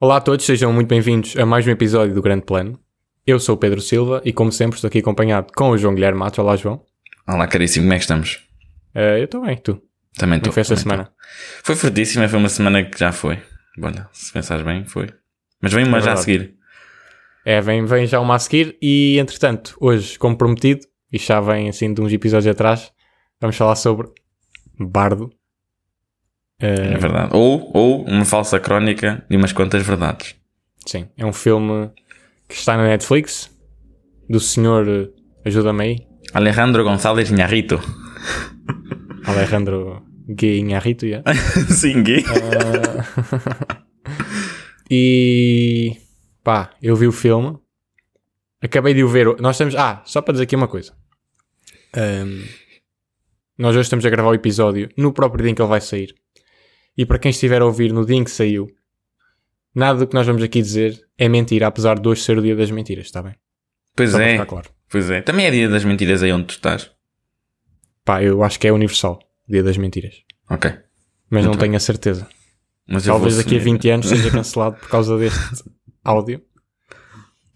Olá a todos, sejam muito bem-vindos a mais um episódio do Grande Plano. Eu sou o Pedro Silva e, como sempre, estou aqui acompanhado com o João Guilherme Matos. Olá, João. Olá, caríssimo, como é que estamos? Eh, eu estou bem, tu? Também Como estou. foi esta semana? estou. Foi fortíssima, foi uma semana que já foi. Olha, se pensares bem, foi. Mas vem uma É já a seguir. É, vem, vem já uma a seguir e, entretanto, hoje, como prometido, e já vem assim de uns episódios atrás, vamos falar sobre Bardo. Eh, É verdade. Ou, ou uma falsa crónica de umas quantas verdades. Sim, é um filme que está na Netflix, do senhor, eh, ajuda-me aí, Alejandro González Inharrito. Alejandro Guinharrito, yeah. Sim, gay. Ah, e pá, eu vi o filme, acabei de o ver. Nós estamos. Ah, só para dizer aqui uma coisa. Ahm, nós hoje estamos a gravar o episódio no próprio dia em que ele vai sair. E para quem estiver a ouvir no dia em que saiu, nada do que nós vamos aqui dizer é mentira, apesar de hoje ser o dia das mentiras, está bem? Pois Só é, claro. pois é. Também é dia das mentiras aí onde tu estás. Pá, eu acho que é universal, dia das mentiras. Ok. Mas não Muito tenho a certeza. Mas Talvez daqui a assumir. 20 anos seja cancelado por causa deste áudio.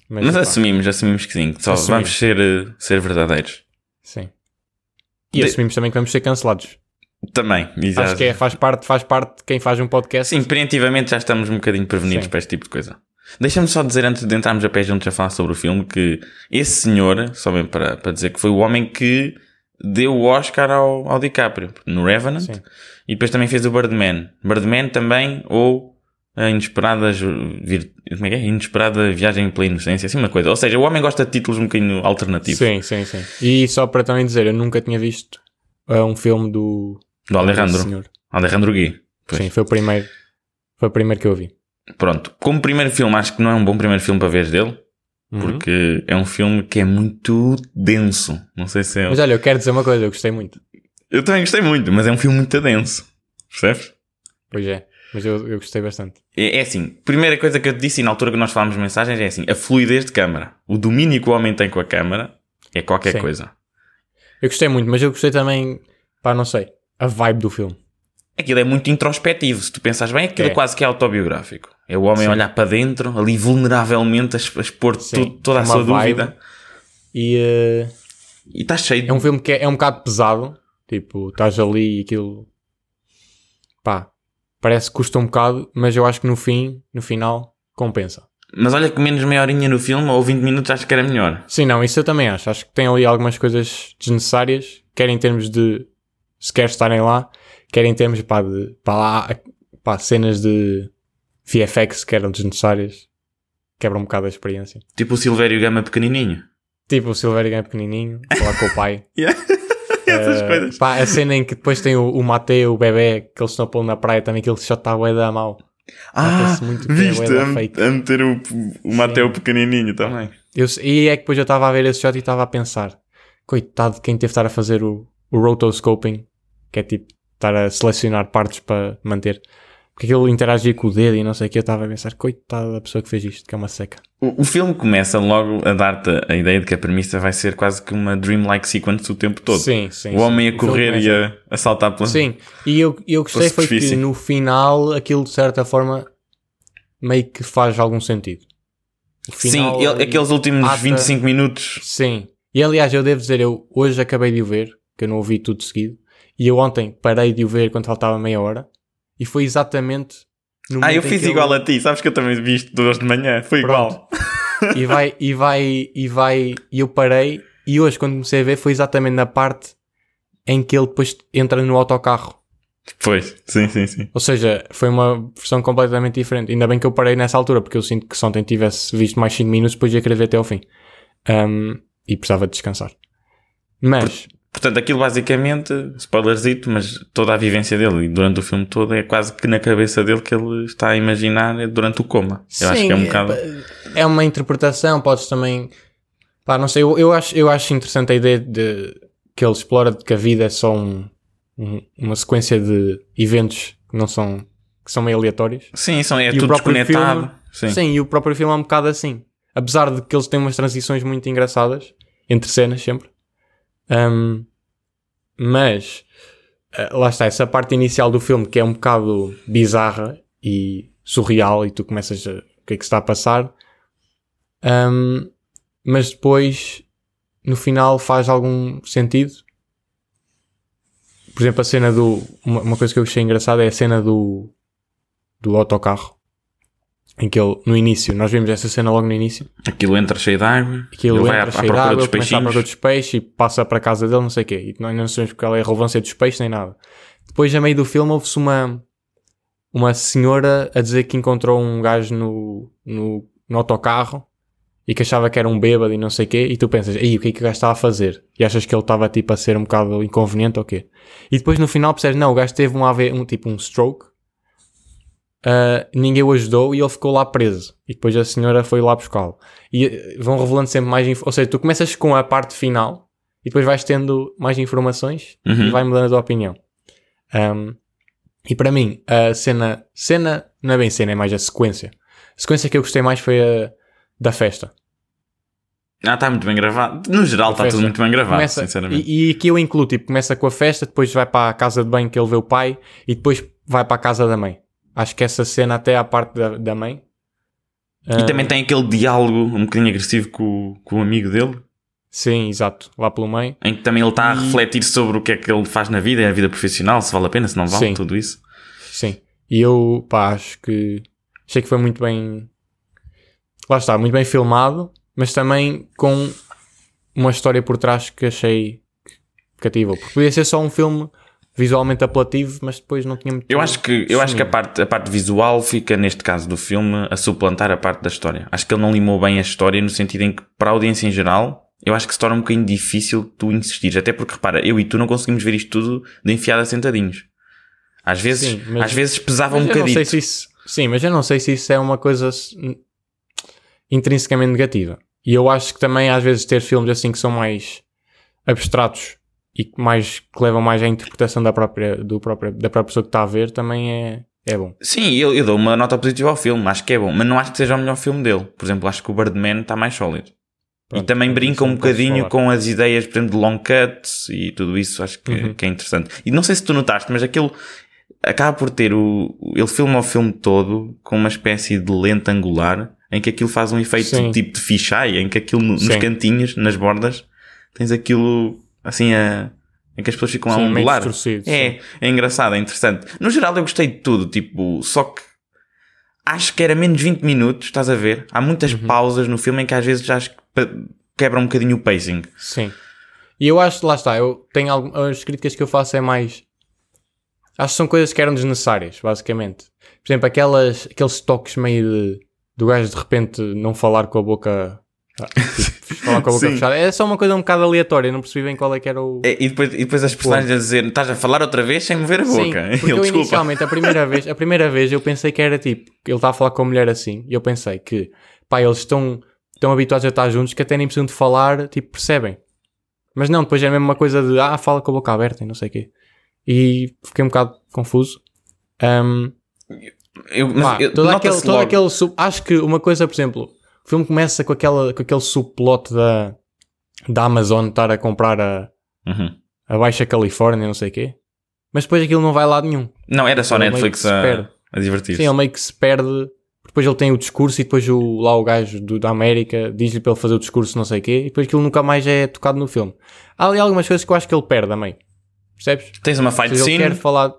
Mas epá, assumimos, assumimos que sim. Só Assumimos. vamos ser, eh, ser verdadeiros. Sim. E De- assumimos também que vamos ser cancelados. Também. E já- Acho que é, faz, parte, faz parte de quem faz um podcast. Sim, preventivamente já estamos um bocadinho prevenidos Sim. para este tipo de coisa. Deixa-me só dizer, antes de entrarmos a pé juntos a falar sobre o filme, que esse senhor, só bem para, para dizer que foi o homem que deu o Oscar ao, ao DiCaprio, no Revenant, Sim. e depois também fez o Birdman. Birdman também, ou a inesperada, ju- vir- como é que é? Inesperada viagem pela inocência, assim uma coisa. Ou seja, o homem gosta de títulos um bocadinho alternativos. Sim, sim, sim. E só para também dizer, eu nunca tinha visto uh, um filme do Do Alejandro. Alejandro Gui. Pois. Sim, foi o primeiro. Foi o primeiro que eu vi. Pronto. Como primeiro filme, acho que não é um bom primeiro filme para ver dele. Uhum. Porque é um filme que é muito denso. Não sei se é. Mas olha, eu quero dizer uma coisa, eu gostei muito. Eu também gostei muito, mas é um filme muito denso. Percebes? Pois é, mas eu, eu gostei bastante. É, é assim, primeira coisa que eu te disse e na altura que nós falámos mensagens é assim: a fluidez de câmara. O domínio que o homem tem com a câmara é qualquer Sim. coisa. Eu gostei muito, mas eu gostei também, pá, não sei, a vibe do filme. Aquilo é muito introspectivo. Se tu pensas bem, aquilo É. quase que é autobiográfico. É o homem Sim. olhar para dentro, ali vulneravelmente, a, expor tu- toda é a sua vibe. dúvida. E uh, E está cheio de. é um filme que é, é um bocado pesado. Tipo, estás ali e aquilo. Pá, parece que custa um bocado, mas eu acho que no fim, no final, compensa. Mas olha que menos meia horinha no filme ou 20 minutos acho que era melhor. Sim, não, isso eu também acho. Acho que tem ali algumas coisas desnecessárias, quer em termos de se quer estarem lá, quer em termos pá, de pá, lá, pá, cenas de VFX que eram desnecessárias, quebram um bocado a experiência. Tipo o Silvério Gama pequenininho. Tipo o Silvério é pequenininho, falar com o pai. Essas Eh, coisas. Pá, a cena em que depois tem o, o Mateu, o bebê, que eles estão a na praia também, que ele só está bué da mal. Ah, muito é viste? A, a meter o, o Mateu pequenininho também. Eu, e é que depois eu estava a ver esse shot e estava a pensar, coitado de quem teve de estar a fazer o, o rotoscoping, que é tipo estar a selecionar partes para manter. Porque aquilo interagia com o dedo e não sei o que, eu estava a pensar, coitado da pessoa que fez isto, que é uma seca. O, o filme começa logo a dar-te a ideia de que a premissa vai ser quase que uma dreamlike sequence o tempo todo. Sim, sim. o homem sim. a correr e a, a saltar pela... Sim, e eu, eu gostei foi que no final aquilo de certa forma meio que faz algum sentido. O Sim, final ele- aqueles últimos ata- 25 minutos. Sim. E aliás, eu devo dizer, eu hoje acabei de o ver, que eu não ouvi tudo seguido, e eu ontem parei de o ver quando faltava meia hora, e foi exatamente no Ah, eu fiz igual ele- a ti. Sabes que eu também vi isto de hoje de manhã. Foi Pronto. igual. E vai, e vai, e vai, e eu parei, e hoje quando comecei a ver foi exatamente na parte em que ele depois entra no autocarro. Pois, sim, sim, sim. Ou seja, foi uma versão completamente diferente. Ainda bem que eu parei nessa altura, porque eu sinto que se ontem tivesse visto mais 5 minutos, depois ia querer ver até ao fim. Um, e precisava de descansar. Mas, Portanto, aquilo basicamente, spoilerzito, mas toda a vivência dele e durante o filme todo é quase que na cabeça dele que ele está a imaginar durante o coma. Eu acho que é um bocado. é uma interpretação, podes também. Pá, não sei, eu, eu, acho, eu acho interessante a ideia de que ele explora de que a vida é só um, um- uma sequência de eventos que não são. que são meio aleatórios. Sim, são, é E tudo desconectado. filme- Sim. Sim, e o próprio filme é um bocado assim. Apesar de que eles têm umas transições muito engraçadas, entre cenas sempre, Um, mas uh, lá está, essa parte inicial do filme que é um bocado bizarra e surreal, e tu começas a. o que é que está a passar. Um, mas depois, no final, faz algum sentido. Por exemplo, a cena do. Uma, uma coisa que eu achei engraçada é a cena do. do autocarro. Em que ele, no início, nós vimos essa cena logo no início. Aquilo entra cheio de água. Aquilo ele vai entra à, à cheio de procura água, dos começa à procura dos peixes e passa para a casa dele, não sei o quê. E nós não sabemos qual é a relevância dos peixes nem nada. Depois, a meio do filme, houve-se uma, uma senhora a dizer que encontrou um gajo no, no, no autocarro e que achava que era um bêbado e não sei o quê. E tu pensas, aí o que é que o gajo estava a fazer? E achas que ele estava tipo a ser um bocado inconveniente ou quê? E depois no final percebes, não, o gajo teve um, AV, um tipo um stroke. Uh, ninguém o ajudou e ele ficou lá preso. E depois a senhora foi lá buscá-lo. E uh, vão revelando sempre mais. Ou seja, tu começas com a parte final e depois vais tendo mais informações Uhum. e vai mudando a tua opinião. Um, e para mim, a cena, cena, não é bem cena, é mais a sequência. A sequência que eu gostei mais foi a da festa. Ah, está muito bem gravado. No geral, está tudo muito bem gravado, Começa, sinceramente. e, e aqui eu incluo, tipo, começa com a festa, depois vai para a casa de banho que ele vê o pai e depois vai para a casa da mãe. Acho que essa cena até à parte da, da mãe. E ah, também tem aquele diálogo um bocadinho agressivo com, o- com o amigo dele, Sim, exato, lá pelo meio. em que também ele está a E- refletir sobre o que é que ele faz na vida, é a vida profissional, se vale a pena, se não vale, Sim. tudo isso. Sim. E eu, pá, acho que achei que foi muito bem. Lá está, muito bem filmado, mas também com uma história por trás que achei cativa. Porque podia ser só um filme visualmente apelativo, mas depois não tinha muito. Eu acho que, eu acho que a, parte, a parte visual fica, neste caso do filme, a suplantar a parte da história. Acho que ele não limou bem a história no sentido em que, para a audiência em geral, eu acho que se torna um bocadinho difícil tu insistires. Até porque, repara, eu e tu não conseguimos ver isto tudo de enfiada sentadinhos. Às vezes, Sim, mas- às vezes pesava um eu não sei se isso. Sim, mas eu não sei se isso é uma coisa intrinsecamente negativa. E eu acho que também às vezes ter filmes assim que são mais abstratos e que mais que levam mais à interpretação da própria, do própria, da própria pessoa que está a ver também é, é bom. Sim, eu, eu dou uma nota positiva ao filme, acho que é bom, mas não acho que seja o melhor filme dele. Por exemplo, acho que o Birdman está mais sólido. e Pronto, também isso brinca um bocadinho com as ideias, por exemplo, de long cuts e tudo isso, acho que, Uhum. que é interessante. E não sei se tu notaste, mas aquilo acaba por ter o. Ele filma o filme todo com uma espécie de lente angular em que aquilo faz um efeito Sim. tipo de fisheye, em que aquilo no- nos Sim. cantinhos, nas bordas, tens aquilo assim a. em que as pessoas ficam a Sim, meio ondular. É, é engraçado, é interessante. No geral eu gostei de tudo, tipo, só que acho que era menos 20 minutos, estás a ver? Há muitas Uhum. pausas no filme em que às vezes já acho que quebra um bocadinho o pacing. Sim. E eu acho, lá está, eu tenho algumas as críticas que eu faço é mais. Acho que são coisas que eram desnecessárias, basicamente. Por exemplo, aquelas, aqueles toques meio de, do gajo de repente não falar com a boca. Ah, tipo, falar com a boca Sim. fechada. É só uma coisa um bocado aleatória, não percebi bem qual é que era o. É, e, depois, e depois as personagens a dizer, estás a falar outra vez sem mover a Sim, boca. porque Ele, eu desculpa. inicialmente, a primeira, vez, a primeira vez eu pensei que era tipo, ele está a falar com a mulher assim, e eu pensei que, pá, eles estão tão habituados a estar juntos que até nem precisam de falar, tipo, percebem. Mas não, depois é mesmo uma coisa de, ah, fala com a boca aberta e não sei o quê. E fiquei um bocado confuso. Um, Eu, mas pá, eu- todo aquele, todo aquele acho que uma coisa, por exemplo, o filme começa com, aquela, com aquele subplot da, da Amazon estar a comprar a, Uhum. a Baixa Califórnia, não sei o quê. Mas depois aquilo não vai lado nenhum. Não, era só Ele Netflix a, a divertir-se. Sim, ele meio que se perde. Depois ele tem o discurso e depois o, lá o gajo do, da América diz-lhe para ele fazer o discurso, não sei o quê, e depois aquilo nunca mais é tocado no filme. Há ali algumas coisas que eu acho que ele perde também. Percebes? Tens uma fight seja, ele scene. quer falar.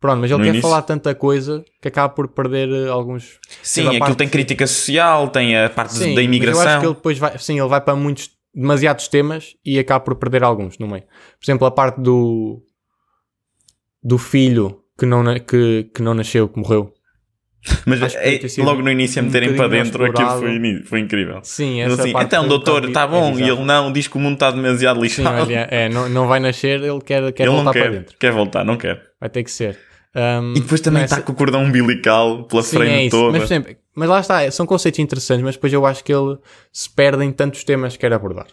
Pronto, mas ele No quer início. falar tanta coisa que acaba por perder eh, alguns. Sim, aquilo parte- tem crítica social, tem a parte Sim, da imigração. eu acho que ele depois vai. Sim, ele vai para muitos. demasiados temas e acaba por perder alguns no meio. Por exemplo, a parte do. do filho que não, que, que não nasceu, que morreu. Mas é, logo no início a um meterem para bocadinho dentro aquilo foi, foi incrível. Sim, essa assim, parte então, um doutor, está bom. é e ele não, diz que o mundo está demasiado Sim, lixado. olha, é, não, não vai nascer, ele quer, quer ele voltar não para quer, dentro. quer voltar, não quer. Vai ter que ser. Um, E depois também está essa- com o cordão umbilical pela Sim, frente é toda. Mas, mas lá está, são conceitos interessantes, mas depois eu acho que ele se perde em tantos temas que quer abordar.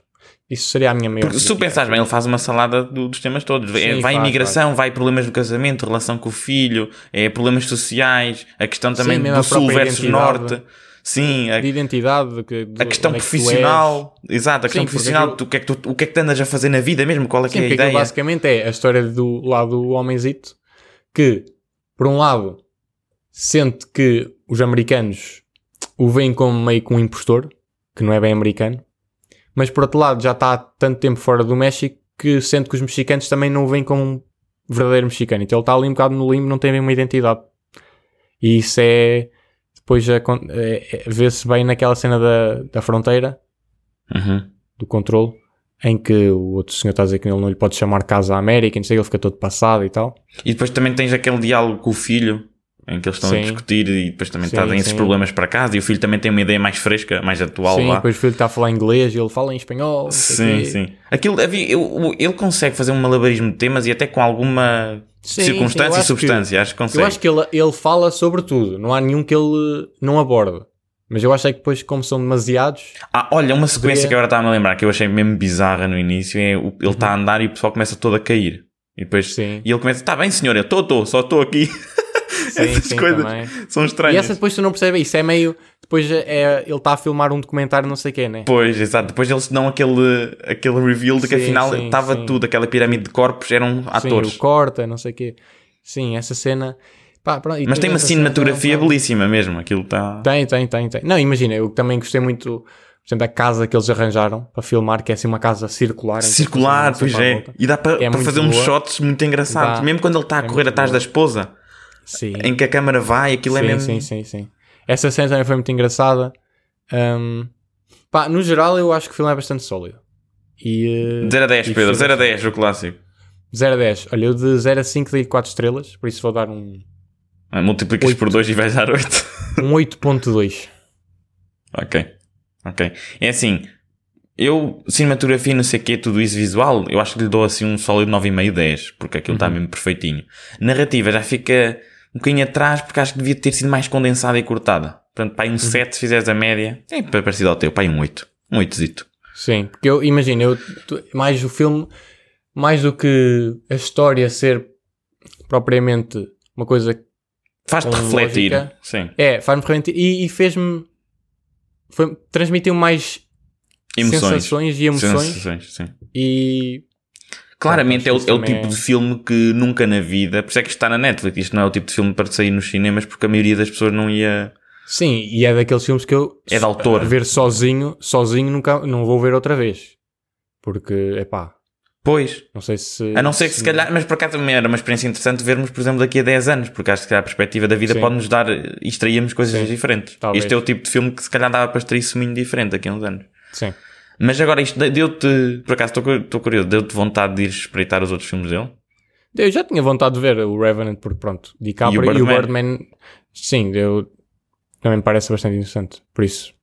Isso seria a minha maior Porque se tu pensares bem, ele faz uma salada do- dos temas todos. É, Sim, vai imigração, vai problemas do casamento, relação com o filho, é problemas sociais, a questão também mesmo do sul versus norte. Sim, a, de identidade. Que, a questão profissional. Exato, a questão Sim, profissional. aquilo- Tu, o, que é que tu, o que é que andas a fazer na vida mesmo? Qual é que Sim, é a ideia? basicamente é a história do lado do homenzito que, por um lado, sente que os americanos o veem como meio que um impostor, que não é bem americano, mas por outro lado já está há tanto tempo fora do México que sente que os mexicanos também não o veem como um verdadeiro mexicano. Então ele está ali um bocado no limbo, não tem bem uma identidade. E isso é. Depois é- é- vê-se bem naquela cena da, da fronteira, Uhum. do controle, em que o outro senhor está a dizer que ele não lhe pode chamar casa América, e não sei, ele fica todo passado e tal. E depois também tens aquele diálogo com o filho, em que eles estão a Sim. discutir e depois também Sim, trazem esses problemas para casa e o filho também tem uma ideia mais fresca, mais atual sim, lá. depois o filho está a falar inglês e ele fala em espanhol. Sim, quê. sim. Aquilo, ele consegue fazer um malabarismo de temas e até com alguma Sim, circunstância e substância. acho que consegue. Eu acho que ele, ele fala sobre tudo, não há nenhum que ele não aborda. Mas eu acho é que depois, como são demasiados, Ah, olha, uma sequência Poderia- que agora a lembrar que eu achei mesmo bizarra no início é ele está a andar e o pessoal começa todo a cair. E depois Sim. e ele começa, está bem senhor, eu estou, estou, só estou aqui. sim, Essas sim, coisas também. são E estranhas. essa depois tu não percebes isso, é meio. Depois é, ele está a filmar um documentário, não sei o quê, né? Pois, exato. Depois eles dão aquele, aquele reveal de que Sim, afinal sim, estava sim. tudo, aquela pirâmide de corpos eram Sim, atores. o corta, não sei o quê. Sim, essa cena. Pá, pronto, Mas tem uma cinematografia também- belíssima mesmo. Aquilo está. Tem, tem, tem, tem. Não, imagina, eu também gostei muito, por exemplo, da casa que eles arranjaram para filmar, que é assim uma casa circular. Circular, pois é. E dá para É para fazer uns boa. shots muito engraçados. Dá. Mesmo quando ele está a É correr atrás boa. da esposa, Sim. em que a câmara vai, aquilo é sim, mesmo. sim, sim, sim. Essa cena também foi muito engraçada. Ahm, pá, no geral, eu acho que o filme é bastante sólido. E, eh, 0 a 10, E Pedro, filme- 0 a 10, o clássico. 0 a 10. Olha, eu de 0 a 5 dei 4 estrelas, por isso vou dar um, Multiplicas Oito. por 2 e vais dar 8. um 8.2. ok. Ok. É assim, eu, cinematografia, não sei o quê, tudo isso visual, eu acho que lhe dou assim um sólido 9,5, 10, porque aquilo Uhum. está mesmo perfeitinho. Narrativa já fica um bocadinho atrás, porque acho que devia ter sido mais condensada e cortada. Portanto, pai, um Uhum. 7 se fizeres a média, é parecido ao teu, pai, um 8. Um 8zito. Sim, porque eu imagino, eu, mais o filme, mais do que a história ser propriamente uma coisa Faz-te refletir. lógica. Sim. É, faz-me realmente. E, e fez-me. Transmitiu mais Emoções. sensações e emoções. Sensações, sim. E. Claramente é o, é o tipo é- de filme que nunca na vida, por isso é que isto está na Netflix, isto não é o tipo de filme para sair nos cinemas porque a maioria das pessoas não ia. Sim, e é daqueles filmes que eu. É de autor. ver sozinho, sozinho nunca. Não vou ver outra vez. Porque, epá, Pois, não sei se. a não ser que se calhar, mas por acaso também era uma experiência interessante vermos, por exemplo, daqui a 10 anos, porque acho que se a perspectiva da vida Sim. pode nos dar e extraímos coisas Sim, diferentes. talvez. Este é o tipo de filme que se calhar dava para extrair suminho diferente daqui a uns anos. Sim. Mas agora isto de- deu-te, por acaso estou cu- estou curioso, deu-te vontade de ir espreitar os outros filmes dele? Eu já tinha vontade de ver o Revenant, porque pronto, DiCaprio e o Birdman? Birdman. sim, eu. Também me parece bastante interessante. Por isso.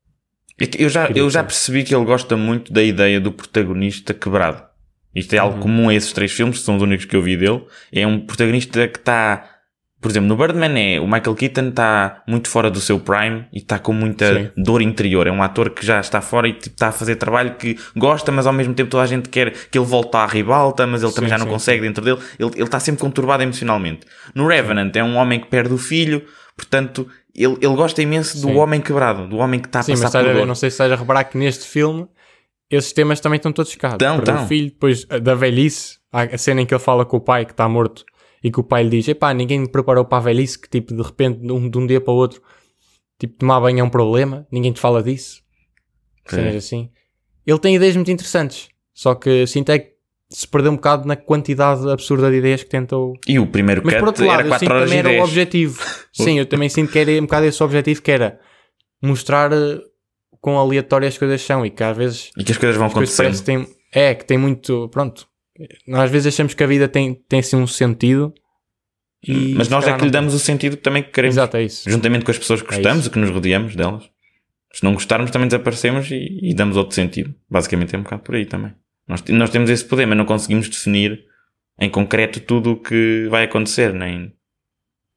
É Eu já, eu já percebi que ele gosta muito da ideia do protagonista quebrado. Isto é algo Uhum. comum a esses três filmes, que são os únicos que eu vi dele. É um protagonista que está, por exemplo, no Birdman é o Michael Keaton está muito fora do seu prime e está com muita Sim. dor interior. É um ator que já está fora e tipo, está a fazer trabalho que gosta, mas ao mesmo tempo toda a gente quer que ele volte à ribalta, mas ele também Sim, já não sim, consegue dentro dele. Ele, ele está sempre conturbado emocionalmente. No Revenant é um homem que perde o filho, portanto, ele, ele gosta imenso do homem quebrado, do homem que está a Sim, mas passar estás por dor. não sei se estás a reparar que neste filme esses temas também estão todos cá. Tão, Perdeu tão. o filho, depois a da velhice, a cena em que ele fala com o pai que está morto e que o pai lhe diz: Epá, ninguém me preparou para a velhice, que tipo, de repente, de um, de um dia para o outro, tipo, tomar banho é um problema, ninguém te fala disso. Sim. Cenas assim. Ele tem ideias muito interessantes, só que sinto é que se perdeu um bocado na quantidade absurda de ideias que tentou. E o primeiro Mas por outro lado, era eu 4 sinto que horas também era 10. o objetivo. Sim, eu também sinto que era um bocado esse objetivo, que era mostrar eh, quão aleatórias as coisas são e que às vezes E que as coisas vão as coisas acontecendo. parece que tem, é, que tem muito, pronto, nós às vezes achamos que a vida tem, tem assim um sentido e Mas se nós é que lhe tem. damos o sentido que também queremos. Exato, é isso. Juntamente com as pessoas que É gostamos, o que nos rodeamos delas. Se não gostarmos, também desaparecemos e, e damos outro sentido. Basicamente é um bocado por aí também. Nós, nós temos esse poder, mas não conseguimos definir em concreto tudo o que vai acontecer, nem,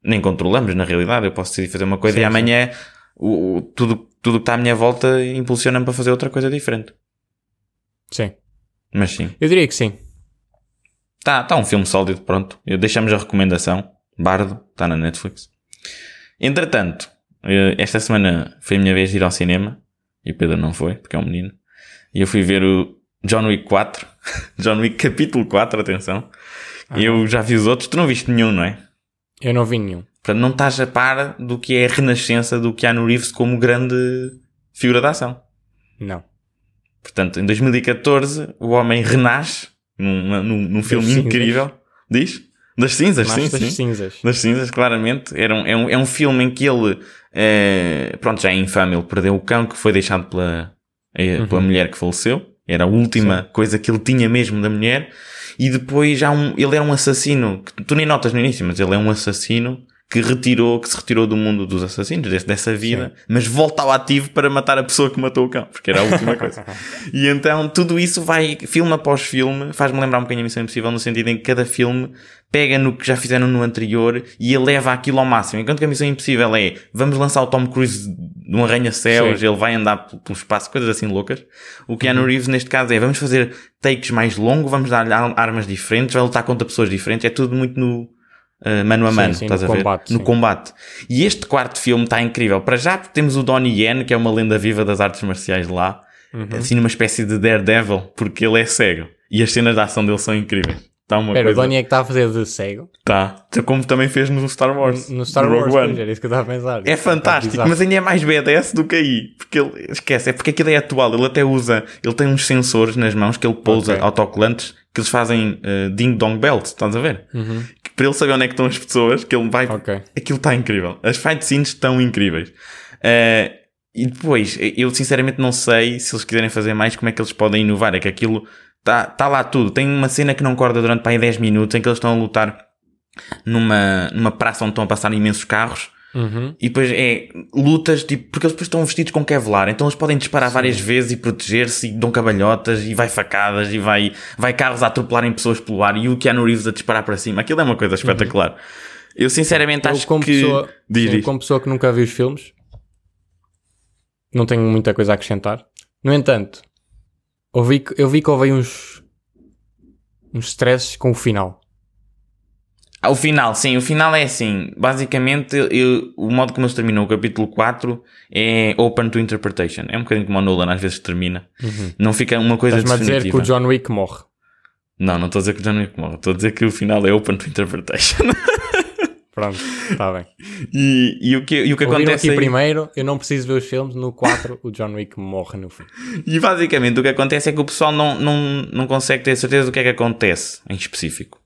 nem controlamos na realidade. Eu posso decidir fazer uma coisa Sim, e sim. amanhã o, o- tudo, tudo que está à minha volta impulsiona-me para fazer outra coisa diferente. Sim, Mas sim. eu diria que sim. Tá, tá um filme sólido, pronto. Deixamos a recomendação. Bardo, está na Netflix. Entretanto, Eh, Esta semana foi a minha vez de ir ao cinema. E o Pedro não foi, porque é um menino. E eu fui ver o John Wick 4. John Wick capítulo 4, atenção. Eu já vi os outros. Tu não viste nenhum, não é? Eu não vi nenhum. Portanto, não estás a par do que é a renascença do Keanu Reeves como grande figura de ação. Não. Portanto, em 2014, o homem renasce num, num, num filme cinzas. incrível. Diz? Das cinzas, sim, das sim. cinzas. Das cinzas, claramente. Era um, é, um, é um filme em que ele, eh, pronto, já é infame, ele perdeu o cão que foi deixado pela, eh, Uhum. pela mulher que faleceu. Era a última coisa que ele tinha mesmo da mulher. E depois já um, ele era um assassino, que tu nem notas no início, mas ele é um assassino que retirou, que se retirou do mundo dos assassinos, desse- dessa vida, mas volta ao ativo para matar a pessoa que matou o cão, porque era a última coisa. E então tudo isso vai, filme após filme, faz-me lembrar um bocadinho a Missão Impossível, no sentido em que cada filme pega no que já fizeram no anterior e eleva aquilo ao máximo. Enquanto que a Missão Impossível é, vamos lançar o Tom Cruise de um arranha-céus, Sim. ele vai andar pelo espaço, coisas assim loucas. O Keanu Reeves, neste caso, é, vamos fazer takes mais longos, vamos dar-lhe ar- armas diferentes, vai lutar contra pessoas diferentes, é tudo muito no uh, mano a mano, sim, estás no a ver? combate, no sim. combate. E este quarto filme está incrível. Para já, temos o Donnie Yen, que é uma lenda viva das artes marciais lá, Uhum. assim numa espécie de Daredevil, porque ele é cego. E as cenas de ação dele são incríveis. Está uma Espera, o coisa... Donnie é que está a fazer de cego. Tá. Como também fez no Star Wars. No Star no Wars, One. era isso que eu estava a pensar. É fantástico, mas ainda é mais BDS do que aí. Porque ele, esquece, é porque aquilo é atual. Ele até usa, ele tem uns sensores nas mãos que ele pousa Ok. autocolantes que eles fazem uh, ding-dong belts, estás a ver? Uhum. Para ele saber onde é que estão as pessoas, que ele vai. Ok. Aquilo está incrível. As fight scenes estão incríveis. Uh, e depois, eu sinceramente não sei se eles quiserem fazer mais, como é que eles podem inovar. É que aquilo está tá lá tudo. Tem uma cena que não corda durante para aí 10 minutos em que eles estão a lutar numa, numa praça onde estão a passar imensos carros. Uhum. E depois é lutas, tipo, porque eles depois estão vestidos com Kevlar, então eles podem disparar várias vezes e proteger-se e dão cabalhotas e vai facadas e vai, vai carros a atropelarem pessoas pelo ar e o Keanu Reeves a disparar para cima. Aquilo é uma coisa espetacular. Eu sinceramente Eu, acho como, que. pessoa, Diz, sim, como pessoa que nunca viu os filmes, não tenho muita coisa a acrescentar. No entanto, ouvi eu vi que houve uns, uns stresses com o final. Ah, O final, sim, o final é assim. Basicamente, eu- o modo como eles terminam o capítulo 4 é open to interpretation. É um bocadinho como o Nolan às vezes termina. Não fica uma coisa Estás-me a dizer definitiva. que o John Wick morre. Não, não estou a dizer que o John Wick morre. Estou a dizer que o final é open to interpretation. Pronto, está bem. e, e o que, e o que Ouviram acontece aqui aí- primeiro, eu não preciso ver os filmes, no 4 o John Wick morre no fim. E basicamente o que acontece é que o pessoal não, não, não consegue ter certeza do que é que acontece em específico.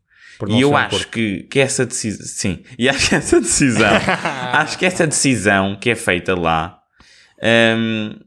E eu um acho que, que essa decisão, sim, e acho que essa decisão, acho que essa decisão que é feita lá, hum,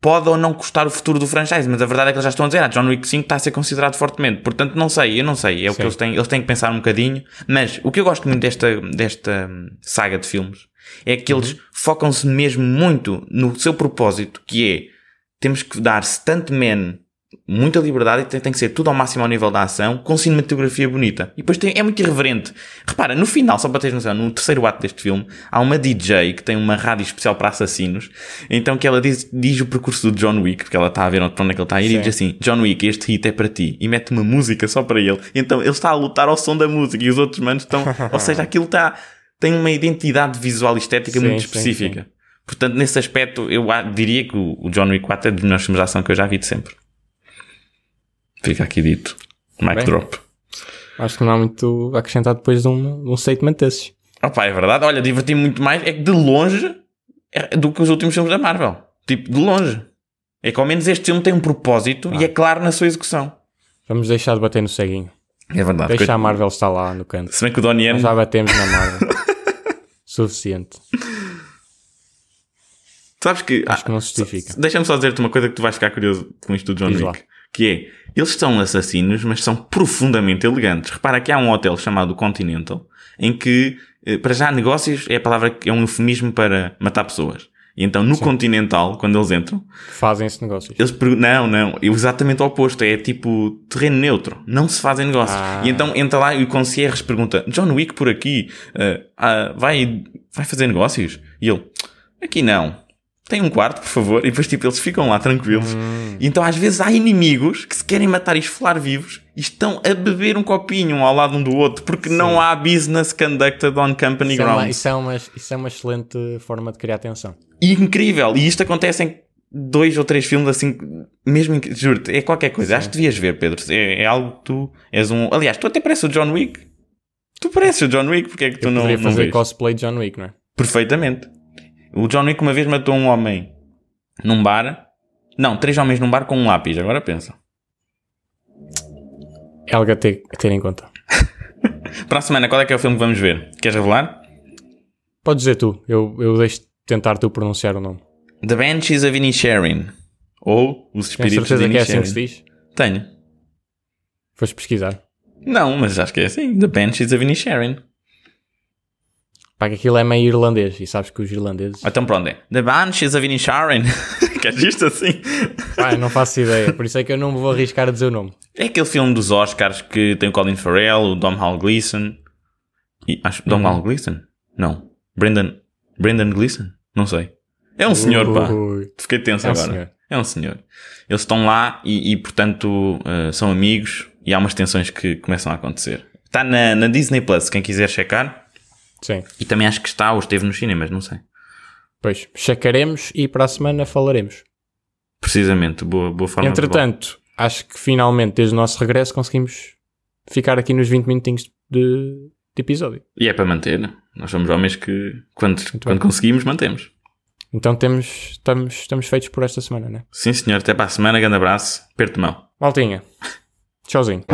pode ou não custar o futuro do franchise, mas a verdade é que eles já estão a dizer, ah, John Wick 5 está a ser considerado fortemente, portanto não sei, eu não sei, é o que eles têm, eles têm que pensar um bocadinho, mas o que eu gosto muito desta, desta hum, saga de filmes é que eles focam-se mesmo muito no seu propósito, que é, temos que dar stuntman muita liberdade e tem, tem que ser tudo ao máximo ao nível da ação, com cinematografia bonita. E depois tem, é muito irreverente. Repara, no final, só para teres noção, no terceiro ato deste filme, há uma DJ que tem uma rádio especial para assassinos, então que ela diz, diz o percurso do John Wick, porque ela está a ver onde, onde é que ele está a ir, e Sim. diz assim, John Wick, este hit é para ti, e mete uma música só para ele. Então ele está a lutar ao som da música, e os outros manos estão... ou seja, aquilo está... tem uma identidade visual e estética Sim, muito sim, específica. Portanto, nesse aspecto, eu diria que o o John Wick 4 é dos melhores filmes de ação que eu já vi de sempre. Fica aqui dito. Mic Bem. drop. Acho que não há muito a acrescentar depois de um, de um statement desses. Opa, é verdade. Olha, diverti-me muito mais. É que de longe é do que os últimos filmes da Marvel. Tipo, de longe. É que ao menos este filme tem um propósito e é claro na sua execução. Vamos deixar de bater no ceguinho. É verdade. Deixa a Marvel estar lá no canto. Se bem que o Donnie Yen... Já batemos na Marvel. Suficiente. Sabes que... Acho ah, que não se justifica. Deixa-me só dizer-te uma coisa que tu vais ficar curioso com isto do John Diz Wick. lá. Que é, eles são assassinos, mas são profundamente elegantes. Repara que há um hotel chamado Continental, em que, eh, para já, negócios é a palavra que é um eufemismo para matar pessoas. E então, no Continental, quando eles entram, Fazem esse negócio. eles não, não, é exatamente o oposto, é tipo terreno neutro, não se fazem negócios. Ah. E então entra lá e o concierge pergunta, John Wick por aqui, eh, ah, vai, vai fazer negócios? E ele, aqui não. Tem um quarto, por favor. E depois, tipo, eles ficam lá tranquilos. Hum. Então, às vezes, há inimigos que se querem matar e esfolar vivos e estão a beber um copinho um ao lado um do outro porque não há business conducted on company Isso é, uma, grounds. isso, é uma, isso é uma excelente forma de criar tensão. E incrível. E isto acontece em dois ou três filmes assim, mesmo, inc- juro-te, é qualquer coisa. Acho que devias ver, Pedro. É, é algo que tu és um. Aliás, tu até pareces o John Wick. Tu pareces o John Wick, porque é que tu Eu não, poderia não fazer vês? cosplay de John Wick, não é? Perfeitamente. O John Wick uma vez matou um homem num bar. Não, três homens num bar com um lápis. Agora pensa. É algo a ter, a ter em conta. Para a semana, qual é que é o filme que vamos ver? Queres revelar? Podes dizer tu, eu, eu deixo de tentar tu pronunciar o nome. The Banshees of Inisherin. Ou Os Tens Espíritos certeza de que é assim que se Inisherin. diz? Tenho. Foste pesquisar. Não, mas acho que é assim. The Banshees of Inisherin. Pá, que aquilo é meio irlandês e sabes que os irlandeses. Então pronto, é. The Banshees of Inisherin. Queres isto assim? Pá, não faço ideia, por isso é que eu não me vou arriscar a dizer o nome. É aquele filme dos Oscars que tem o Colin Farrell, o Dom Hall Gleeson. E, acho, Dom Uhum. Hall Gleeson? Não. Brendan, Brendan Gleeson? Não sei. É um senhor, pá. Fiquei tenso É um agora. senhor. É um senhor. Eles estão lá e, e, portanto, eh, são amigos e há umas tensões que começam a acontecer. Está na, na Disney Plus, quem quiser checar. Sim, E também acho que está ou esteve nos cinemas, não sei. pois, checaremos e para a semana falaremos. Precisamente, boa, boa forma de Entretanto, acho que finalmente, desde o nosso regresso, conseguimos ficar aqui nos 20 minutinhos de, de episódio. E é para manter. Nós somos homens que, quando, quando conseguimos, mantemos. Então temos, estamos, estamos feitos por esta semana, né? Sim, senhor. Até para a semana. Grande abraço. Aperto de mão. Maltinha, Tchauzinho.